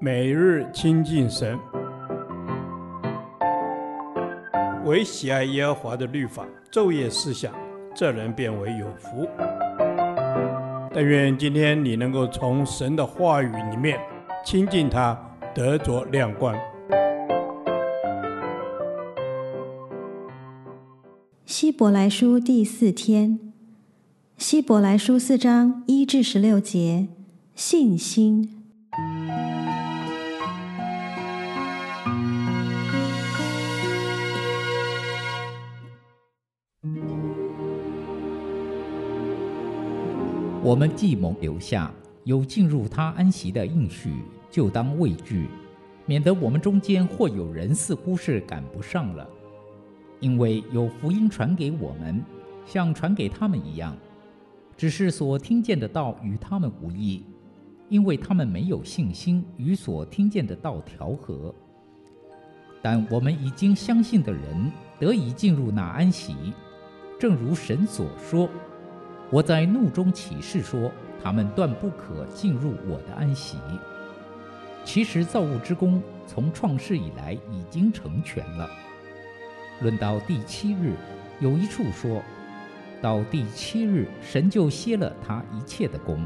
每日亲近神，唯喜爱耶和华的律法，昼夜思想，这人便为有福。但愿今天你能够从神的话语里面亲近他，得着亮光。希伯来书第四天，希伯来书四章一至十六节，信心。我们既蒙留下有进入他安息的应许，就当畏惧，免得我们中间或有人似乎是赶不上了。因为有福音传给我们，像传给他们一样，只是所听见的道与他们无异，因为他们没有信心与所听见的道调和。但我们已经相信的人得以进入那安息，正如神所说。我在怒中起誓说，他们断不可进入我的安息。其实造物之功从创世以来已经成全了。论到第七日，有一处说，到第七日，神就歇了他一切的工。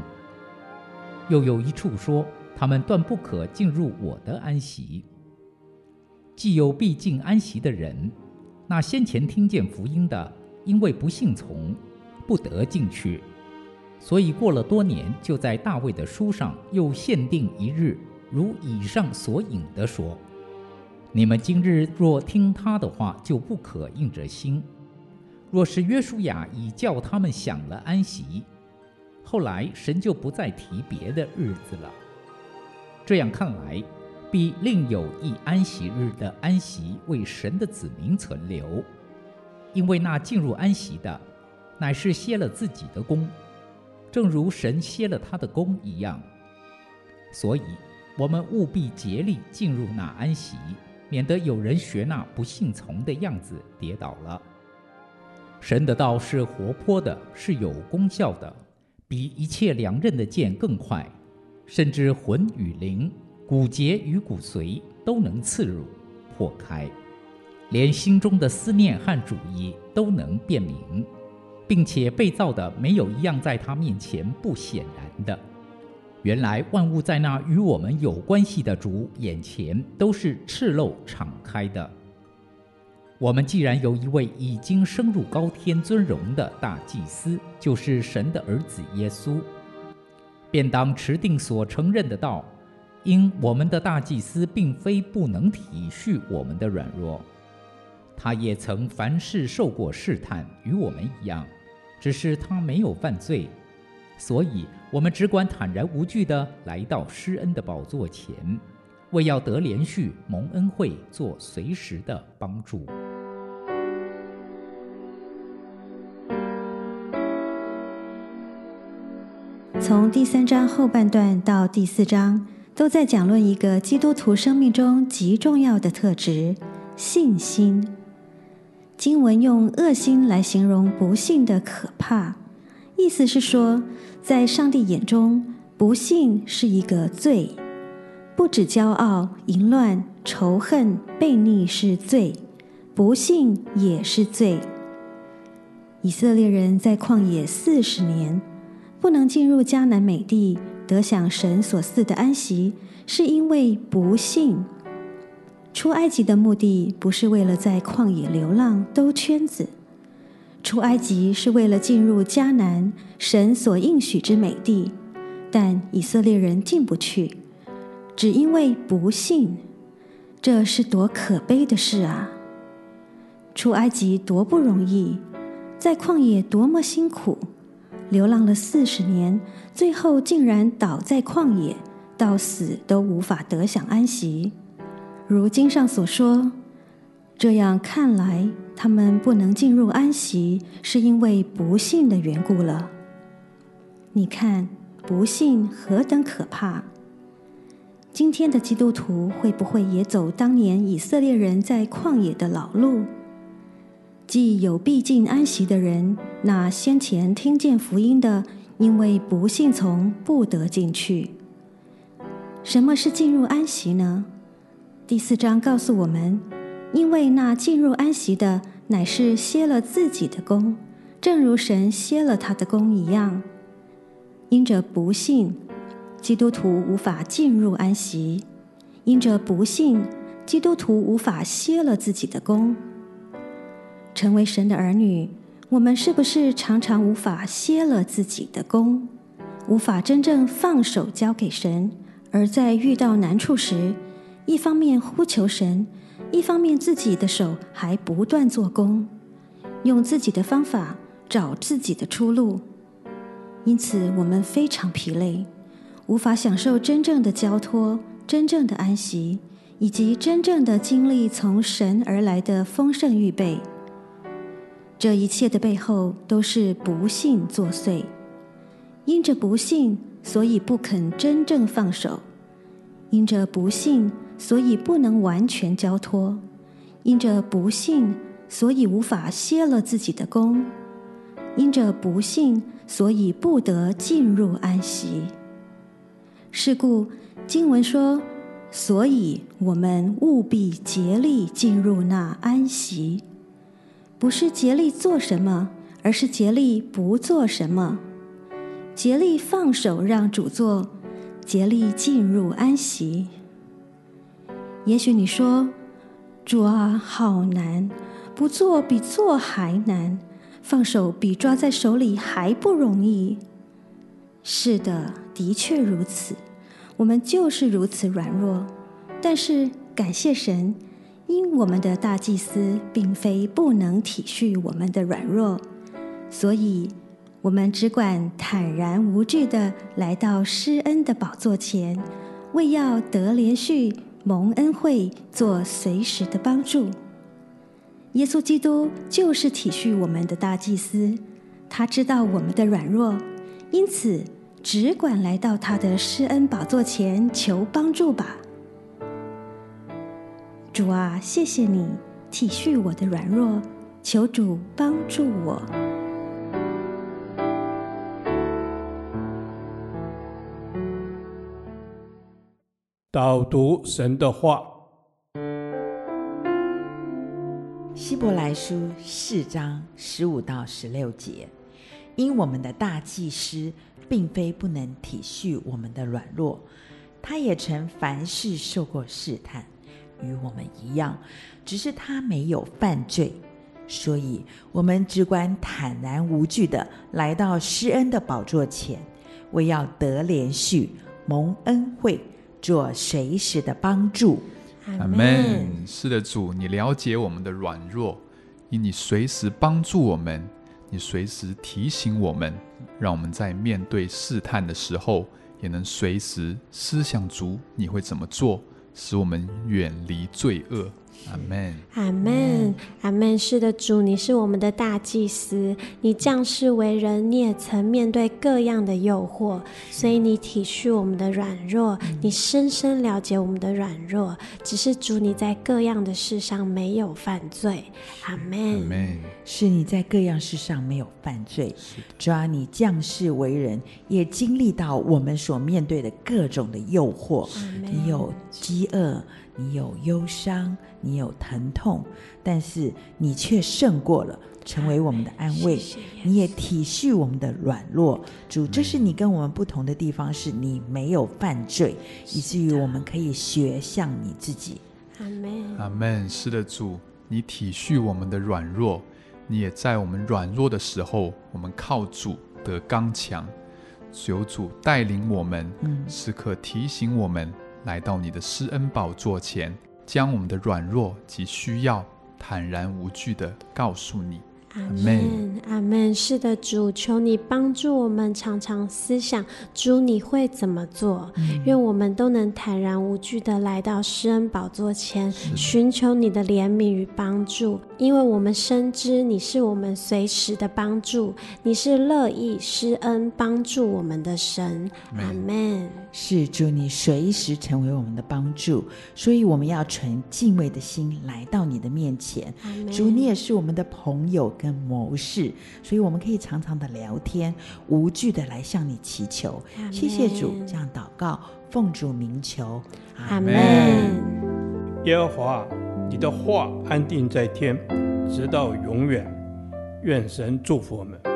又有一处说，他们断不可进入我的安息。既有必进安息的人，那先前听见福音的，因为不信从。不得进去，所以过了多年，就在大卫的书上又限定一日，如以上所引的说：“你们今日若听他的话，就不可硬着心。若是约书亚已叫他们享了安息，后来神就不再提别的日子了。这样看来，必另有一安息日的安息为神的子民存留，因为那进入安息的。”乃是歇了自己的功，正如神歇了他的功一样。所以，我们务必竭力进入那安息，免得有人学那不信从的样子跌倒了。神的道是活泼的，是有功效的，比一切良刃的剑更快，甚至魂与灵、骨节与骨髓都能刺入、破开，连心中的思念和主意都能辨明。并且被造的没有一样在他面前不显然的。原来万物在那与我们有关系的主眼前都是赤露敞开的。我们既然有一位已经升入高天尊荣的大祭司，就是神的儿子耶稣，便当持定所承认的道。因我们的大祭司并非不能体恤我们的软弱，他也曾凡事受过试探，与我们一样。只是他没有犯罪，所以我们只管坦然无惧地来到施恩的宝座前，为要得连续、蒙恩惠、做随时的帮助。从第三章后半段到第四章，都在讲论一个基督徒生命中极重要的特质——信心。经文用恶心来形容不信的可怕，意思是说，在上帝眼中，不信是一个罪，不止骄傲、淫乱、仇恨、悖逆是罪，不信也是罪。以色列人在旷野四十年，不能进入迦南美地，得享神所赐的安息，是因为不信。出埃及的目的不是为了在旷野流浪兜圈子，出埃及是为了进入迦南神所应许之美地，但以色列人进不去，只因为不信。这是多可悲的事啊！出埃及多不容易，在旷野多么辛苦，流浪了四十年，最后竟然倒在旷野，到死都无法得享安息。如经上所说，这样看来，他们不能进入安息，是因为不信的缘故了。你看，不信何等可怕！今天的基督徒会不会也走当年以色列人在旷野的老路？既有必进安息的人，那先前听见福音的，因为不信从，不得进去。什么是进入安息呢？第四章告诉我们，因为那进入安息的，乃是歇了自己的工，正如神歇了他的工一样。因着不信，基督徒无法进入安息；因着不信，基督徒无法歇了自己的工。成为神的儿女，我们是不是常常无法歇了自己的工，无法真正放手交给神？而在遇到难处时，一方面呼求神，一方面自己的手还不断做工，用自己的方法找自己的出路。因此，我们非常疲累，无法享受真正的交托、真正的安息，以及真正的经历从神而来的丰盛预备。这一切的背后都是不幸作祟，因着不幸，所以不肯真正放手；因着不幸，所以不能完全交托；因着不信，所以无法歇了自己的功；因着不信，所以不得进入安息。是故经文说：“所以我们务必竭力进入那安息。”不是竭力做什么，而是竭力不做什么，竭力放手让主做，竭力进入安息。也许你说：“主啊，好难，不做比做还难，放手比抓在手里还不容易。”是的，的确如此，我们就是如此软弱。但是感谢神。因我们的大祭司并非不能体恤我们的软弱，所以我们只管坦然无惧地来到施恩的宝座前，为要得怜恤、蒙恩惠、做随时的帮助。耶稣基督就是体恤我们的大祭司，他知道我们的软弱，因此只管来到他的施恩宝座前求帮助吧。主啊，谢谢你体恤我的软弱，求主帮助我。导读神的话，希伯来书四章十五到十六节，因我们的大祭司并非不能体恤我们的软弱，他也曾凡事受过试探。与我们一样，只是他没有犯罪，所以我们只管坦然无惧地来到施恩的宝座前，为要得怜恤、蒙恩惠，做随时的帮助。阿门。是的，主，你了解我们的软弱，因你随时帮助我们，你随时提醒我们，让我们在面对试探的时候，也能随时思想主你会怎么做。使我们远离罪恶。阿门，阿门，阿门。是的，主，你是我们的大祭司，你降世为人，你也曾面对各样的诱惑，所以你体恤我们的软弱，你深深了解我们的软弱。只是主，你在各样的事上没有犯罪。阿门，阿门。是你在各样事上没有犯罪。主啊，你降世为人，也经历到我们所面对的各种的诱惑。你有饥饿。你有忧伤，你有疼痛，但是你却胜过了，成为我们的安慰。你也体恤我们的软弱，主，这是你跟我们不同的地方，是你没有犯罪，以至于我们可以学像你自己。阿门，阿门。是的，主，你体恤我们的软弱，你也在我们软弱的时候，我们靠主得刚强。求主带领我们，时刻提醒我们。来到你的施恩宝座前，将我们的软弱及需要坦然无惧地告诉你。阿门，阿门。是的，主，求你帮助我们，常常思想，主你会怎么做？嗯、愿我们都能坦然无惧的来到施恩宝座前，寻求你的怜悯与帮助，因为我们深知你是我们随时的帮助，你是乐意施恩帮助我们的神。阿门。是主，你随时成为我们的帮助，所以我们要存敬畏的心来到你的面前。主，你也是我们的朋友。跟谋士，所以我们可以常常的聊天，无惧的来向你祈求。谢谢主，这样祷告，奉主名求，阿门。耶和华，你的话安定在天，直到永远。愿神祝福我们。